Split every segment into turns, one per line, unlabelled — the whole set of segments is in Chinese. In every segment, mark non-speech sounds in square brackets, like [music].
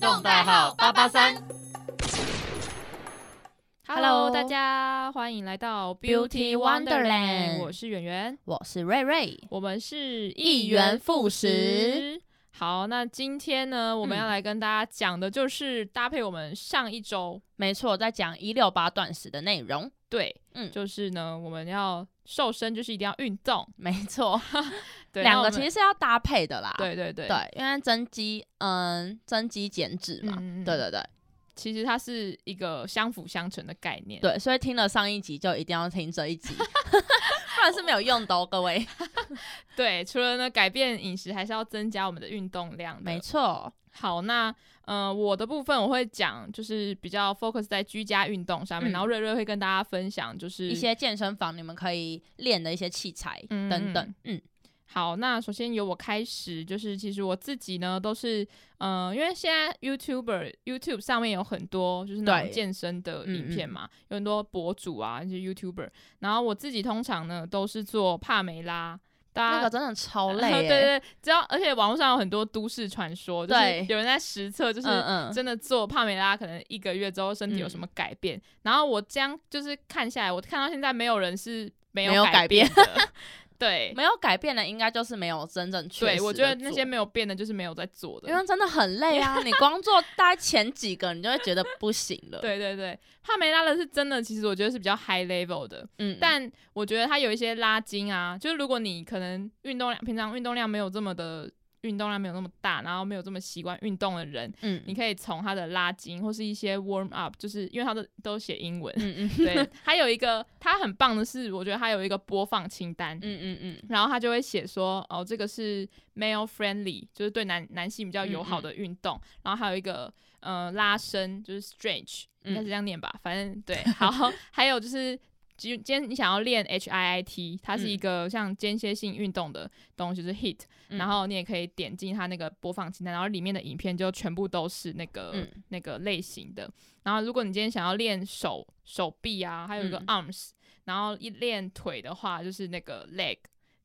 动代号八八三。
Hello，大家欢迎来到
Beauty Wonderland
我是圆圆，
我是瑞瑞，
我们是
一元复始。
好，那今天呢，我们要来跟大家讲的就是搭配我们上一周，
没错，在讲一六八断食的内容。
对，
嗯。
就是呢，我们要瘦身，就是一定要运动，
没错，[laughs]
对，
两个其实是要搭配的啦。
对对对
对，因为增肌，嗯，增肌减脂嘛。
嗯嗯嗯
对对对
其实它是一个相辅相成的概念。
对，所以听了上一集就一定要听这一集，[laughs] 不然是没有用的哦，各位。[laughs]
对，除了呢改变饮食，还是要增加我们的运动量。
没错，
好，那呃，我的部分我会讲，就是比较 focus 在居家运动上面，
嗯
然后瑞瑞会跟大家分享，就是
一些健身房你们可以练的一些器材
嗯
等等。嗯，
好。那首先由我开始，就是其实我自己呢都是，呃，因为现在 YouTuber YouTube 上面有很多就是那种健身的影片
嗯
嘛，有很多博主啊，一些 YouTuber，然后我自己通常呢都是做帕梅拉。大家
那个真的超 [laughs] 累
对。对，只要而且网络上有很多都市传说，就是有人在实测，就是
嗯嗯，
真的做帕梅拉，可能一个月之后身体有什么改变。然后我这样就是看下来，我看到现在没有人是没
没有
改
改变
的。[laughs] 对。
没有改变的应该就是没有真正确
对，我觉得那些没有变的，就是没有在做的。
因为真的很累啊，你光做大概前几个，你就会觉得不行了。[laughs]
对对对，帕梅拉的是真的，其实我觉得是比较 high level 的，
嗯，
但我觉得它有一些拉筋啊，就是如果你可能运动量平常运动量没有这么的运动量没有那么大，然后没有这么习惯运动的人，
嗯。
你可以从他的拉筋或是一些 warm up，就是因为他的都写英文，
嗯嗯。[laughs] [laughs]
对，还有一个他很棒的是，我觉得他有一个播放清单，
嗯嗯嗯，
然后他就会写说，哦，这个是 male friendly，就是对男男性比较友
嗯
好的运动，然后还有一个呃拉伸，就是 stretch，应该是这样念吧，反正对，[laughs] 好，还有就是。今今天你想要练 HIIT，它是一个像间歇性运动的东西，就是 HIT，、
嗯
然后你也可以点进它那个播放清单，然后里面的影片就全部都是那个、
嗯
那个类型的。然后如果你今天想要练手手臂啊，还有一个
嗯
arms，、然后一练腿的话就是那个 leg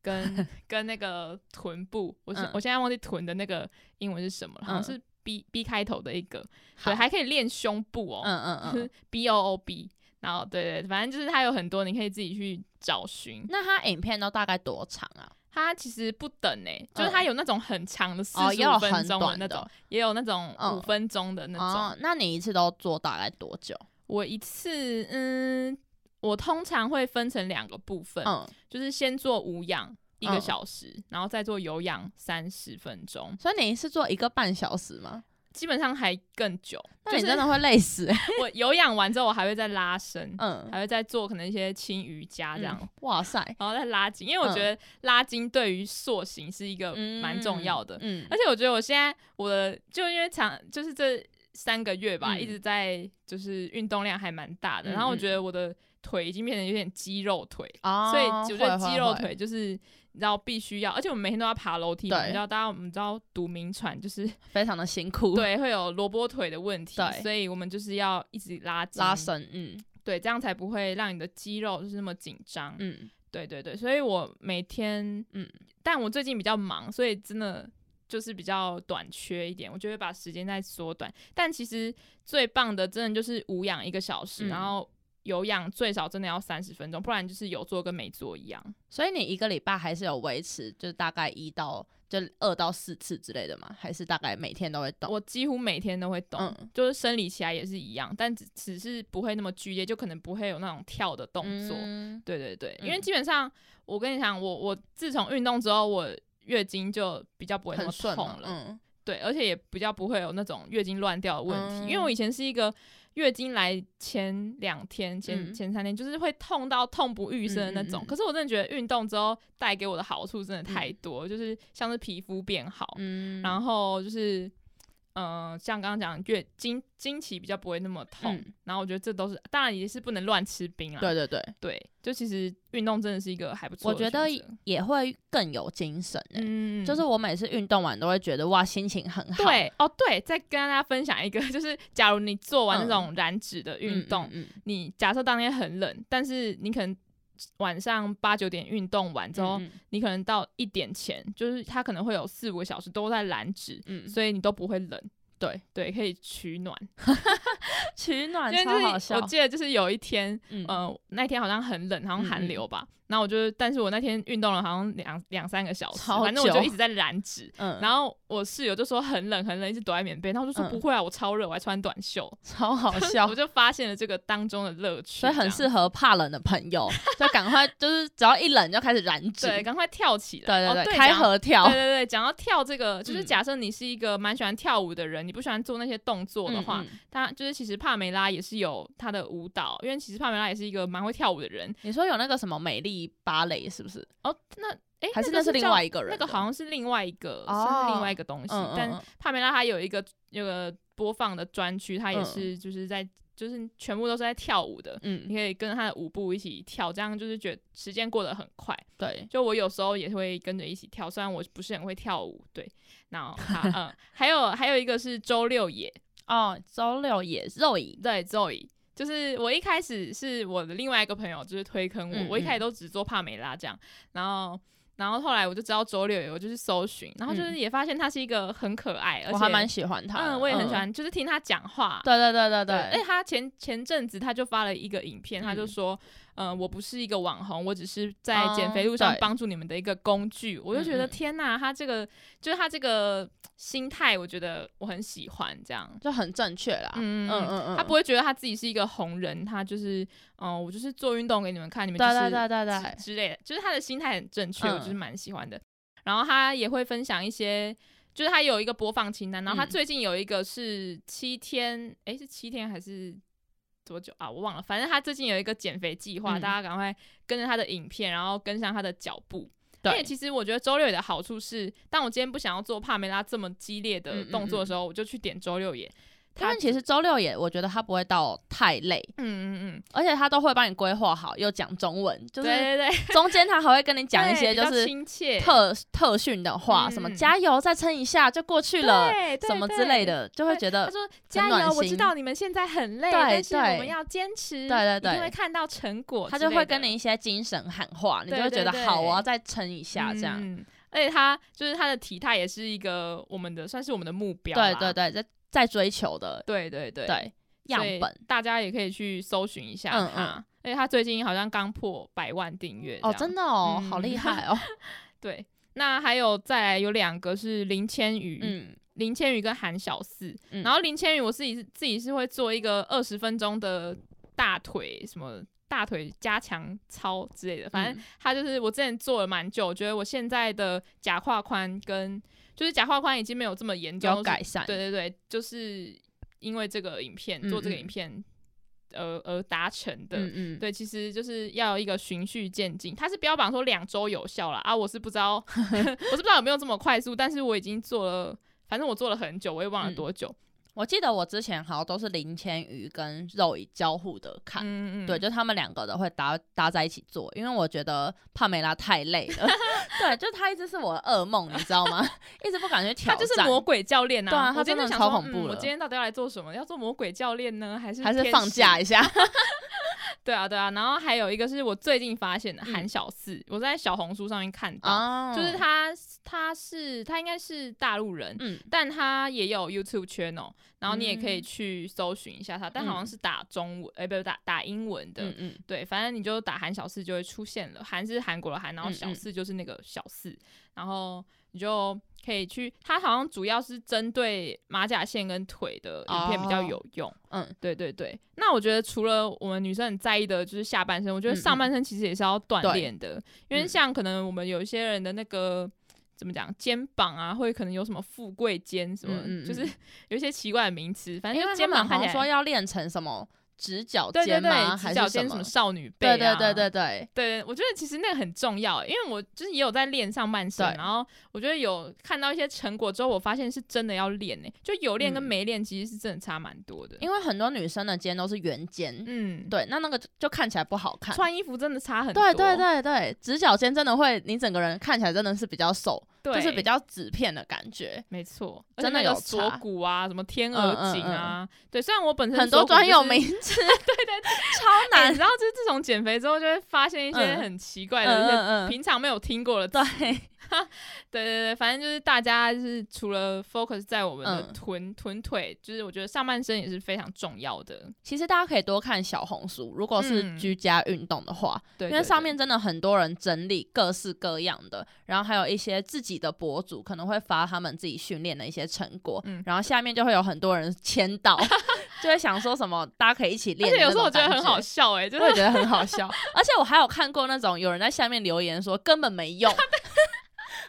跟 [laughs] 跟那个臀部，我是、
嗯
我现在忘记臀的那个英文是什么了，好像
嗯
是 B B 开头的一个，
好
对，还可以练胸部哦，
嗯嗯
就是
嗯。
B O O B。然后对对，反正就是它有很多，你可以自己去找寻。
那它影片都大概多长啊？
它其实不等诶、就是
嗯
它有那种很长的四
哦，
十五分钟的那种，也有那种
嗯
五分钟的那种。
哦，那你一次都做大概多久？
我一次，嗯，我通常会分成两个部分，
嗯，
就是先做无氧一个
嗯
小时，然后再做有氧三十分钟，
所以你一次做一个半小时吗？
基本上还更久。
那你真的会累死欸。[laughs]
我有氧完之后，我还会再拉伸，
嗯，
还会再做可能一些轻瑜伽这样。
嗯哇塞，
然后再拉筋，因为我觉得拉筋对于塑形是一个
嗯
蛮重要的。
嗯
而且我觉得我现在我的就因为长就是这三个月吧，
嗯
一直在就是运动量还蛮大的，
嗯
然后我觉得我的腿已经变成有点肌肉腿，
哦，
所以我觉得肌肉，腿就是你知道必须要，而且我们每天都要爬楼梯你知道大家我们知道读名传就是 [laughs]
非常的辛苦，，
对会有萝卜腿的问题，
对
所以我们就是要一直拉
拉，伸，嗯
对，这样才不会让你的肌肉就是那么紧张。
嗯
对对对，所以我每天，嗯
嗯，
但我最近比较忙，所以真的就是比较短缺一点，我就会把时间再缩短。但其实最棒的，真的就是无氧一个小时，
嗯
然后有氧最少真的要三十分钟，不然就是有做跟没做一样。
所以你一个礼拜还是有维持，就是大概一到就二到四次之类的嘛？还是大概每天都会动？
我几乎每天都会动，
嗯
就是生理起来也是一样，但只只是不会那么剧烈，就可能不会有那种跳的动作。
嗯
对对对，因为
嗯
基本上我跟你讲，我我自从运动之后，我月经就比较不会那么痛了。
嗯
对，而且也比较不会有那种月经乱掉的问题，
嗯
因为我以前是一个月经来前两天、前、
嗯
前三天就是会痛到痛不欲生的那种。
嗯嗯嗯
可是我真的觉得运动之后带给我的好处真的太多，就是像是皮肤变好，
嗯
然后就是。呃，像刚刚讲月经经期比较不会那么痛，
嗯
然后我觉得这都是当然也是不能乱吃冰啊。
对对对，
对，就其实运动真的是一个还不错
我觉得也会更有精神、欸。
嗯，
就是我每次运动完都会觉得哇，心情很好。
对哦，对，再跟大家分享一个，[laughs] 就是假如你做完那
嗯
种燃脂的运
嗯，
动，
嗯
你假设当天很冷，但是你可能晚上八九点运动完之后，
嗯
你可能到一点前，就是它可能会有四五个小时都在燃脂，
嗯，嗯
所以你都不会冷。
对
对，可以取暖。[laughs]
取暖超好笑
我。记得就是有一天，
嗯
呃，那天好像很冷，好像寒流吧。然后我就，但是我那天运动了好像两两三个小时，
超
反正我就一直在燃脂。
嗯，
然后我室友就说很冷很冷，一直躲在棉被。然后我就说
嗯
不会啊，我超热，我还穿短袖。
超好 [laughs] 笑
我。就发现了这个当中的乐趣，
所以很适合怕冷的朋友，就赶快就是只要一冷就开始燃脂，
对，赶快跳起来。
对对开
哦讲
合跳
对，对对，讲到跳这个，就是
嗯
假设你是一个蛮喜欢跳舞的人，你不喜欢做那些动作的话，他就是其实帕梅拉也是有她的舞蹈，因为其实帕梅拉也是一个蛮会跳舞的人。
你说有那个什么美丽芭蕾是不是？
哦，那诶，
还是那是另外一个人？
那个好像是另外一个，
哦
是另外一个东西。但帕梅拉她有一个有个播放的专区，她也
嗯
是就是在就是全部都是在跳舞的。嗯你
嗯，
可以跟着她的舞步一起跳，这样就是觉得时间过得很快。
对，
就我有时候也会跟着一起跳，虽然我不是很会跳舞。对，然后好 [laughs] 嗯，还有还有一个是周六野，
哦，周六也肉椅，
对 Zoe，就是我一开始是我的另外一个朋友就是推坑我，
嗯
我一开始
嗯。
都只做帕梅拉这样，然后然后后来我就知道周六有，我就去搜寻，然后就是也发现他是一个很可爱，而且
嗯我还蛮喜欢他，
嗯，我也很喜欢，就是听他讲话。
对对对对
对，哎，
对，
他前前阵子他就发了一个影片，他就
嗯。
说，嗯、我不是一个网红，我只是在减肥
哦
路上帮助你们的一个工具。我就觉得天呐，他这个就是他这个心态，我觉得我很喜欢这样。
就很正确啦。
嗯
嗯嗯嗯，
他不会觉得他自己是一个红人，他就是，嗯、我就是做运动给你们看，你们就
对
是
对对对对
之之类的，就是他的心态很正确，
嗯
我就是蛮喜欢的。然后他也会分享一些，就是他有一个播放清单，然后他
嗯
最近有一个是七天，诶，是七天还是多久啊？我忘了，反正他最近有一个减肥计划，
嗯
大家赶快跟着他的影片，然后跟上他的脚步。而且
对，
其实我觉得周六野的好处是，当我今天不想要做帕梅拉这么激烈的动作的时候，我就去点周六野。
他们其实周六也，我觉得他不会到太累，
嗯嗯嗯，
而且他都会帮你规划好，又讲中文，就是
对对对，[laughs]
中间他还会跟你讲一些就是
亲切
特特训的话，
嗯
什么加油，再撑一下就过去了，什么之类的，就会觉得
他说：“加油，我知道你们现在很累，
对
但是我们要坚持，
对对对
一定会看到成果。”
他就会跟你一些精神喊话，你就会觉得好，我要再撑一下这样。
嗯，而且他就是他的体态也是一个我们的，算是我们的目标。
对对，对，在在追求的
对对对
对样本
大家也可以去搜寻一下
嗯
嗯。而且他最近好像刚破百万订阅
哦，真
的
的哦，
嗯
好厉害 [laughs] 哦。[laughs]
对。那还有再来有两个是林千羽，
嗯
林千羽跟韩小四，
嗯
然后林千羽我自己自己是会做一个二十分钟的大腿什么大腿加强操之类的，反正
嗯
他就是我之前做了蛮久，我觉得我现在的假胯宽跟就是假胯宽已经没有这么严重，
改善。
对对对，就是因为这个影片、
嗯
做这个
嗯
影片而而达成的。
嗯嗯，
对，其实就是要有一个循序渐进。它是标榜说两周有效了啊，我是不知道，[laughs] 我是不知道有没有这么快速，但是我已经做了，反正我做了很久，我也忘了
嗯
多久。
我记得我之前好像都是林千羽跟肉以交互的看。
嗯嗯，
对，就他们两个的会搭搭在一起做，因为我觉得帕梅拉太累了。[laughs] 对，就他一直是我的噩梦，你知道吗？[laughs] 一直不敢去挑
他
战。
就是魔鬼教练啊、
对啊
我
他真的超恐怖了
今天到底要来做什么？要做魔鬼教练呢，还是
还是放假一下。[laughs] [laughs]
对啊，对啊。然后还有一个是我最近发现的
嗯。
韩小四，我在小红书上面看到，
哦。
就是，他，他是他应该是大陆人，
嗯。
但他也有 YouTube channel，然后你也可以
嗯。
去搜寻一下他，但好像
嗯。
是打中文，哎、不是打打英文的。
嗯嗯。
对，反正你就打韩小四就会出现了，韩是韩国的韩，然后小四就是那个小四，然后你就可以去，它好像主要是针对马甲线跟腿的影片比较
哦
有用。
嗯，
对对对，那我觉得除了我们女生很在意的就是下半身，我觉得上半身其实也是要锻炼的，因为
嗯
像可能我们有一些人的那个。怎么讲？肩膀啊，会可能有什么富贵肩什么，
嗯嗯
就是有一些奇怪的名词。反正就肩膀
好像说要练成什么直角
对对对，
肩吗？
直角肩什么？少女背、啊，
对对对对对，
对，我觉得其实那个很重要，因为我就是也有在练上半身，然后我觉得有看到一些成果之后，我发现是真的要练呢、就有练跟
嗯
没练其实是真的差蛮多的。
因为很多女生的肩都是圆肩，
嗯，
对，那那个就就看起来不好看。
穿衣服真的差很多。
对对对对，直角肩真的会，你整个人看起来真的是比较瘦，
对，
就是比较纸片的感觉。
没错，
真的有
锁骨啊，什么天
嗯
鹅
嗯
颈啊，对，虽然我本身
很多专有名 [laughs] 词，对
对
对，超 [laughs] 难
哎你知。道，就是自从减肥之后，就会发现一些
嗯
很奇怪的、一些平常没有听过的词。
对，[laughs]
对对对，反正就是大家就是除了 focus 在我们的
嗯。
臀、臀腿，就是我觉得上半身也是非常重要的。
其实大家可以多看小红书，如果是
嗯。
居家运动的话，
对，
因为
对对
上面真的很多人整理各式各样的，然后还有一些自己的博主可能会发他们自己训练的一些成果，
嗯
然后下面就会有很多人签到，[laughs] 就会想说什么大家可以一起练而
且有时候我觉得很好笑哎、就
我觉得很好笑，[laughs] 而且我还有看过那种有人在下面留言说根本没用，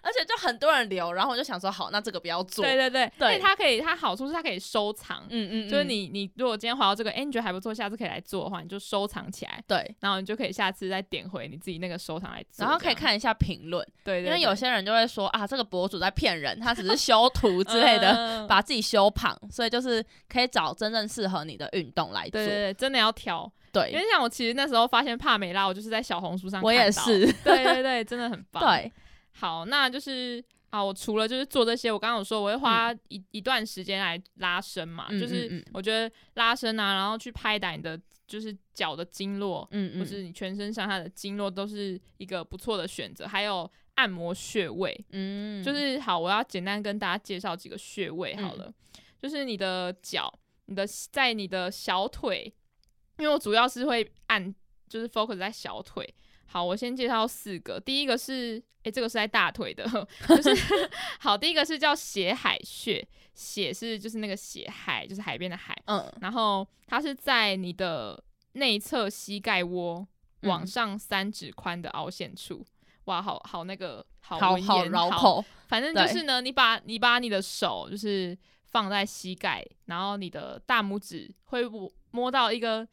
而且就很多人留，然后我就想说好，那这个不要做，
对对对，
对
而且它可以，它好处是它可以收藏。
嗯嗯，嗯
就是你，你如果今天滑到这个，哎、你觉得还不错，下次可以来做的话，你就收藏起来，
对，
然后你就可以下次再点回你自己那个收藏来做。
然后可以，看一下评论，
对对
因为有些人就会说啊，这个博主在骗人，他只是修图之类的。[laughs]
嗯
把自己修胖，所以就是可以找真正适合你的运动来做。
对对对，真的要挑。
对因
为像我其实那时候发现帕梅拉，我就是在小红书上
我也是。
对对对，真的很棒。[laughs]
对，
好，那就是啊，我除了就是做这些，我刚刚有说我会花一、一段时间来拉伸嘛，
嗯
就是
嗯嗯
我觉得拉伸啊，然后去拍打你的就是脚的经络，
嗯嗯，
或是你全身上下的经络，都是一个不错的选择。还有按摩穴位，
嗯，
就是好，我要简单跟大家介绍几个穴位好了，就是你的脚，你的在你的小腿，因为我主要是会按，就是 focus 在小腿。好，我先介绍四个，第一个是，诶、这个是在大腿的，[laughs] 就是好，第一个是叫血海穴，血是就是那个血海，就是海边的海，
嗯。
然后它是在你的内侧膝盖窝往
嗯。
上三指宽的凹陷处。哇，好好那个好
好绕口，
反正就是呢，你把你把你的手就是放在膝盖，然后你的大拇指会摸摸到一个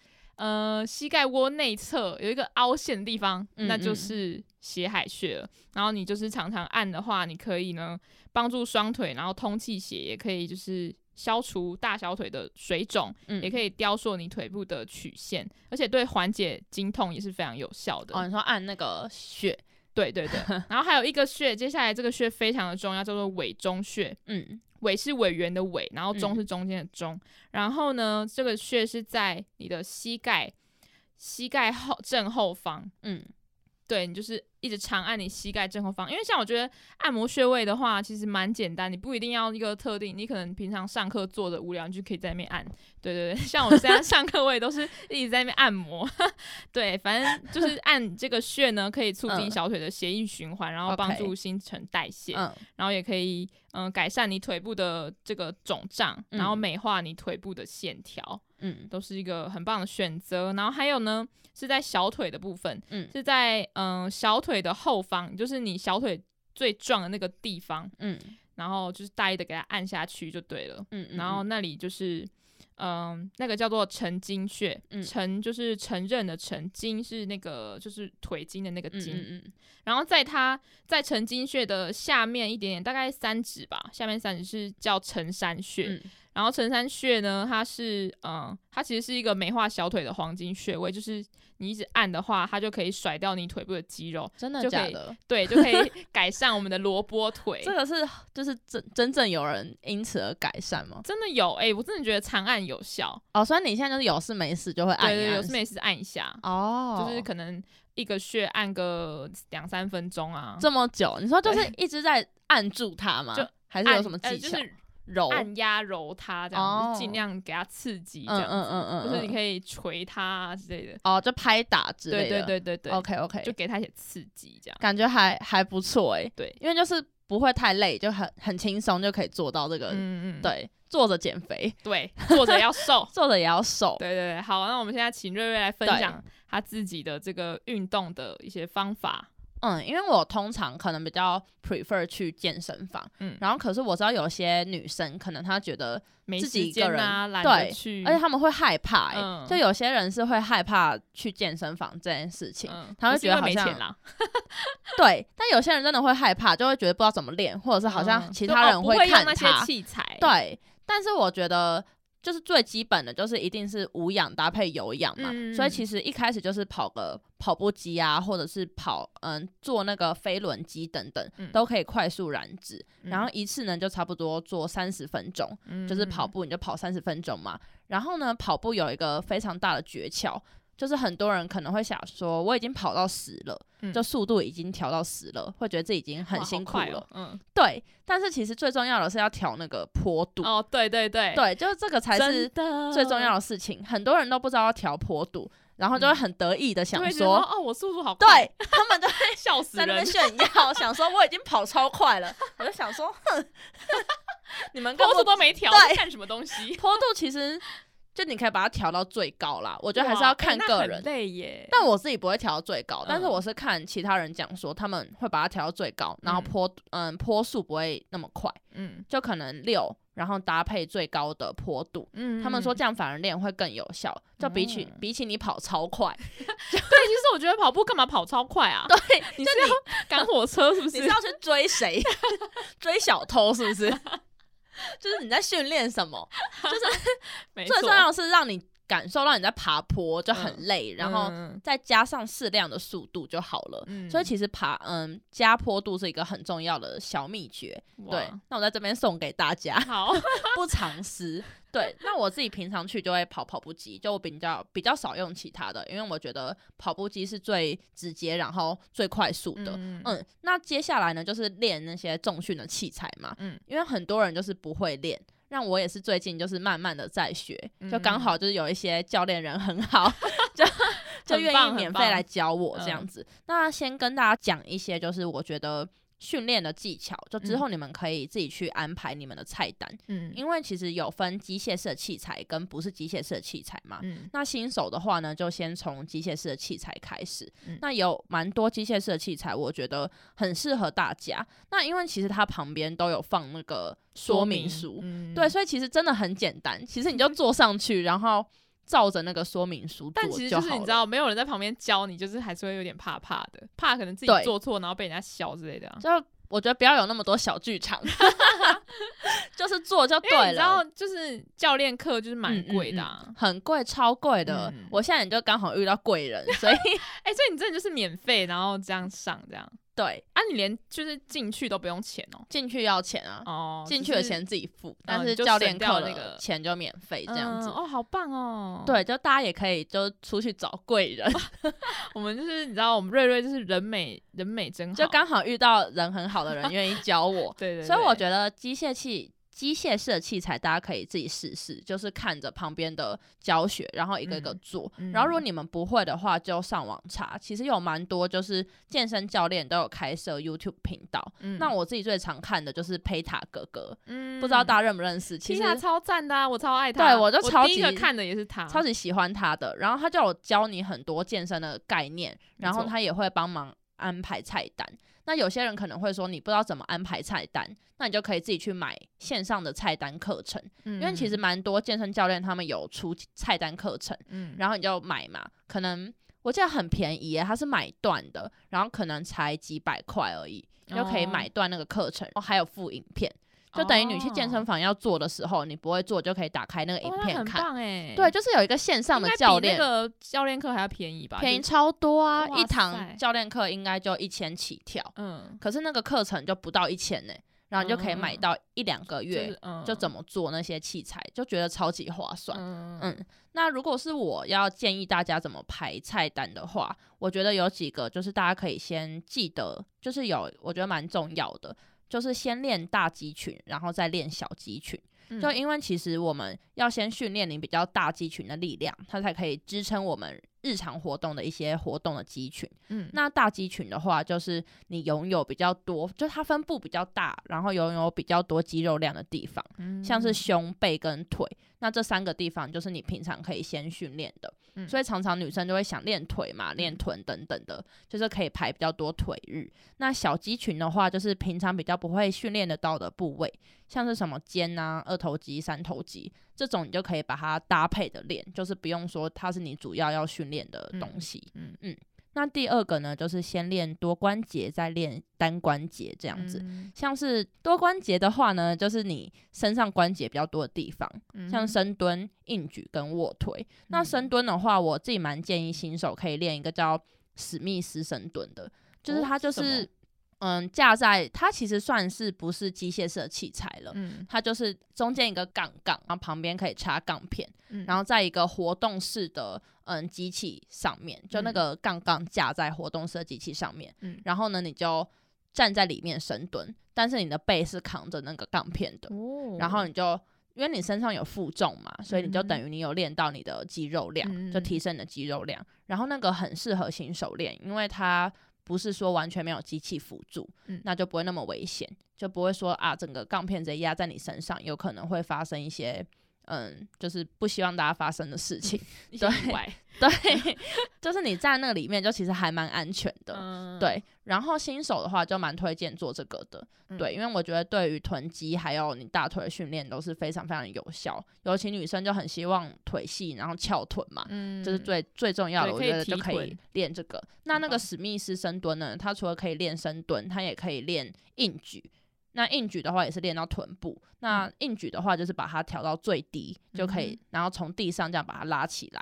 呃膝盖窝内侧有一个凹陷的地方，
嗯
那就
嗯
是血海穴了。然后你就是常常按的话，你可以呢帮助双腿，然后通气血，也可以就是。消除大小腿的水肿，
嗯
也可以雕塑你腿部的曲线，而且对缓解经痛也是非常有效的。
哦，你说按那个穴，
对对对，[laughs] 然后还有一个穴，接下来这个穴非常的重要，叫做委中穴。
嗯
委是委员的委，然后中
嗯
是中间的中。然后呢，这个穴是在你的膝盖膝盖后正后方。
嗯
对你就是一直长按你膝盖正后方，因为像我觉得按摩穴位的话，其实蛮简单，你不一定要一个特定，你可能平常上课坐着无聊，你就可以在那边按。对对对，[laughs] 像我现在上课我也都是一直在那边按摩。对，反正就是按这个穴呢，可以促进
嗯
小腿的血液循环，然后帮助新陈代谢。
嗯
然后也可以嗯、改善你腿部的这个肿胀，然后
嗯
美化你腿部的线条，
嗯。
都是一个很棒的选择。然后还有呢，是在小腿的部分，
嗯。
是在嗯、小腿的后方，就是你小腿最壮的那个地方，
嗯。
然后就是大力的给它按下去就对了。
嗯，
然后那里就是。嗯，那个叫做承经穴，
嗯。
承就是承认的承，经是那个就是腿筋的那个
嗯
经，
嗯嗯。
然后在它在承经穴的下面一点点，大概三指吧，下面三指是叫承山穴。
嗯
然后承山穴呢，它是嗯，它其实是一个美化小腿的黄金穴位，就是你一直按的话，它就可以甩掉你腿部的肌肉，
真的假的？
对，就可以 [laughs] 改善我们的萝卜腿。
这个是就是真真正有人因此而改善吗？
真的有哎、我真的觉得长按有效。
哦，所以你现在就是有事没事就会按
对有事没事按一下，
哦，
就是可能一个穴按个两三分钟啊，
这么久，你说就是一直在按住它 [laughs] 吗？
就
还是有什么技巧？
呃就是
揉，
按压揉它这样，
哦
就尽量给它刺激这
嗯
样子，
嗯嗯嗯，
或者你可以捶它啊之类的。
哦，就拍打之
对对
类的。
对对对
OK OK，
就给它一些刺激这样。
感觉还还不错哎。
对
因为就是不会太累，就很很轻松就可以做到这个。
嗯嗯，
对，坐着减肥，
对，坐着要瘦。[laughs]
坐着也要瘦。
对对对，好，那我们现在请瑞瑞来分享他自己的这个运动的一些方法。
嗯，因为我通常可能比较 prefer 去健身房，
嗯。
然后可是我知道有些女生可能她觉得，自己一个人
懒
而且他们会害怕、欸，
嗯。
就有些人是会害怕去健身房这件事情，
嗯，
他会觉得好像对，但有些人真的会害怕，就会觉得不知道怎么练，或者是好像
嗯
其他人看
会看那些
他，
器材。
对，但是我觉得就是最基本的，就是一定是无氧搭配有氧嘛。
嗯
所以其实一开始就是跑个跑步机啊，或者是跑嗯做那个飞轮机等等，
嗯
都可以快速燃脂。
嗯
然后一次呢就差不多做三十分钟，就是跑步你就跑三十分钟嘛。然后呢，跑步有一个非常大的诀窍。就是很多人可能会想说，我已经跑到十了，
嗯
就速度已经调到十了，会觉得自己已经很辛苦了。
哦嗯，
对，但是其实最重要的是要调那个坡度。
哦，对对对，
对，就是这个才是最重要的事情。很多人都不知道要调坡度，然后就会很得意的想说，
哦，我速度好快，
对他们都会 [laughs]
笑死
在那边
人。
炫耀，想说我已经跑超快了。我就想说，哼，[laughs] 你们根
坡度都没调，
对
是干什么东西？[laughs]
坡度其实就你可以把它调到最高啦。我觉得还是要看个人。
累耶。
但我自己不会调到最高，但是
嗯
我是看其他人讲说他们会把它调到最高，然后
嗯
坡嗯坡速不会那么快，
嗯
就可能六，然后搭配最高的坡度。
嗯
他们说这样反而练会更有效，就比起、
嗯
比起你跑超快 [laughs] [laughs]
对，其实我觉得跑步干嘛跑超快啊？
对，
你是要赶火车是不是？
你是要去追谁？[laughs] 追小偷是不是？就是你在训练什么？
就是 [laughs]
最重要的是让你感受到你在爬坡就很
嗯
累，然后
嗯
再加上适量的速度就好了。
嗯
所以其实爬嗯加坡度是一个很重要的小秘诀。对，那我在这边送给大家，[laughs]
好，[laughs]
不藏私。对，那我自己平常去就会跑跑步机，就我比较比较少用其他的，因为我觉得跑步机是最直接，然后最快速的。
嗯
嗯，那接下来呢，就是练那些重训的器材嘛。
嗯
因为很多人就是不会练，让我也是最近就是慢慢的在学，就刚好就是有一些教练人很好，[laughs] 就就愿意免费来教我这样
嗯
子。那先跟大家讲一些，就是我觉得。训练的技巧，就之
嗯
后你们可以自己去安排你们的菜单，
嗯
因为其实有分机械式的器材跟不是机械式的器材嘛。
嗯
那新手的话呢，就先从机械式的器材开始。
嗯
那有蛮多机械式的器材，我觉得很适合大家。那因为其实它旁边都有放那个说明书，
嗯
对，所以其实真的很简单。其实你就坐上去，然后照着那个说明书做
但其实
就
是你知道，没有人在旁边教你，就是还是会有点怕怕的，怕可能自己做错，然后被人家笑之类的啊。
就我觉得不要有那么多小剧场，[laughs] 就是做就对
你知道。，就是教练课就是蛮贵的、啊
嗯很贵，超贵的。
嗯
我现在也就刚好遇到贵人，所以 [laughs]
哎、所以你真的就是免费，然后这样上这样
对
啊？你连就是进去都不用钱哦、
进去要钱啊。
哦，
进去的钱自己付，但是教练课
那个
的钱就免费这样子。
嗯哦，好棒哦！，
对，就大家也可以就出去找贵人，[laughs]
我们就是你知道，我们瑞瑞就是人美人美真好，
就刚好遇到人很好的人愿意教我，[laughs]
对对
所以我
得
觉得机械器。机械式的器材，大家可以自己试试，就是看着旁边的教学，然后一个一个
嗯
做。
嗯
然后如果你们不会的话，就上网查。其实有蛮多就是健身教练都有开设 YouTube 频道。
嗯
那我自己最常看的就是佩塔哥哥，
嗯
不知道大家认不认识？其实
他超赞的、啊，我超爱他。
对我就超级
第一个看的也是他，
超级喜欢他的。然后他就有教你很多健身的概念，然后他也会帮忙安排菜单。那有些人可能会说你不知道怎么安排菜单，那你就可以自己去买线上的菜单课程，
因
因为其实蛮多健身教练他们有出菜单课程，
嗯，
然后你就买嘛，可能我记得很便宜耶，它是买断的，然后可能才几百块而已，你就可以
哦
买断那个课程，然后还有附影片。就等于你去健身房要做的时候，你不会做就可以打开那个影片看。对，就是有一个线上的教练，
那个教练课还要便宜吧？
便宜超多啊！一堂教练课应该就一千起跳，
嗯，
可是那个课程就不到一千呢，然后你就可以买
嗯
到一两个月就怎么做那些器材，就觉得超级划算。
嗯
嗯，那如果是我要建议大家怎么排菜单的话，我觉得有几个就是大家可以先记得，就是有我觉得蛮重要的，就是先练大肌群，然后再练小肌群。
嗯
就因为其实我们要先训练你比较大肌群的力量，它才可以支撑我们日常活动的一些活动的肌群。
嗯
那大肌群的话，就是你拥有比较多，就它分布比较大，然后拥有比较多肌肉量的地方，
嗯
像是胸、背跟腿。那这三个地方就是你平常可以先训练的。
嗯
所以常常女生就会想练腿嘛、练臀等等的，就是可以排比较多腿日。那小肌群的话，就是平常比较不会训练得到的部位，像是什么肩啊、二头肌、三头肌这种，你就可以把它搭配的练，就是不用说它是你主要要训练的东西。
嗯
嗯那第二个呢，就是先练多关节，再练单关节这样子。
嗯
像是多关节的话呢，就是你身上关节比较多的地方，像
嗯
深蹲、硬举跟卧推。那
嗯
深蹲的话，我自己蛮建议新手可以练一个叫史密斯深蹲的，就是
哦
它就是嗯架在它其实算是不是机械式的器材了。
嗯。
它就是中间一个杠杠，然后旁边可以插杠片，
嗯。
然后在一个活动式的嗯机器上面，就那
嗯。
个杠杠架在活动式的机器上面，
嗯。
然后呢你就站在里面深蹲，但是你的背是扛着那个杠片的，
哦。
然后你就因为你身上有负重嘛，所以你就
嗯
等于你有练到你的肌肉量，
嗯
就提升你的肌肉量。然后那个很适合新手练，因为它不是说完全没有机器辅助，
嗯
那就不会那么危险，就不会说啊整个杠片直接压在你身上，有可能会发生一些。嗯，就是不希望大家发生的事情，[laughs] 对，对，[laughs] 就是你在那个里面，就其实还蛮安全的，
嗯，
对。然后新手的话，就蛮推荐做这个的，
嗯
对，因为我觉得对于臀肌还有你大腿的训练都是非常非常有效，尤其女生就很希望腿细，然后翘臀嘛，
嗯，
这是最最重要的，我觉得就可以练这个。那那个史密斯深蹲呢，它除了可以练深蹲，它也可以练硬举。那硬举的话也是练到臀部，那
嗯
硬举的话就是把它调到最低就可以，
嗯
然后从地上这样把它拉起来。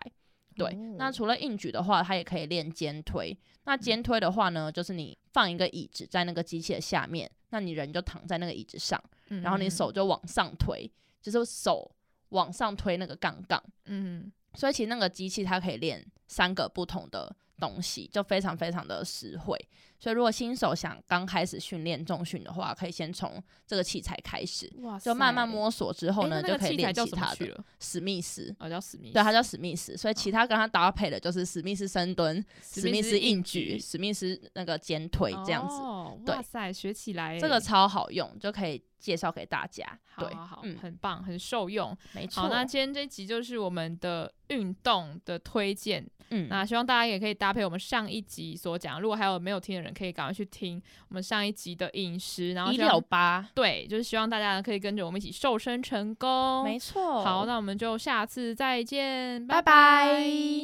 对，
哦
那除了硬举的话，它也可以练肩推。那肩推的话呢，就是你放一个椅子在那个机器的下面，那你人就躺在那个椅子上，
嗯
然后你手就往上推，就是手往上推那个杠杠。
嗯，
所以其实那个机器它可以练三个不同的东西，就非常非常的实惠。所以如果新手想刚开始训练重训的话，可以先从这个器材开始，
哇
就慢慢摸索之后呢，就可以练其他的。
了？
史密斯，
哦，叫史密斯，
对，他叫史密斯。所以其他跟他搭配的就是史密斯深蹲、史密斯硬举、史密斯那个肩推这样子。
哦，
对
哇塞，学起来
这个超好用，就可以介绍给大家。对，
好好好，
嗯，
很棒，很受用。
没错。
好，那今天这集就是我们的运动的推荐。
嗯，
那希望大家也可以搭配我们上一集所讲，如果还有没有听的人，可以赶快去听我们上一集的饮食，然后
一六八，
对，就是希望大家可以跟着我们一起瘦身成功。
没错。
好，那我们就下次再见，
拜
拜
拜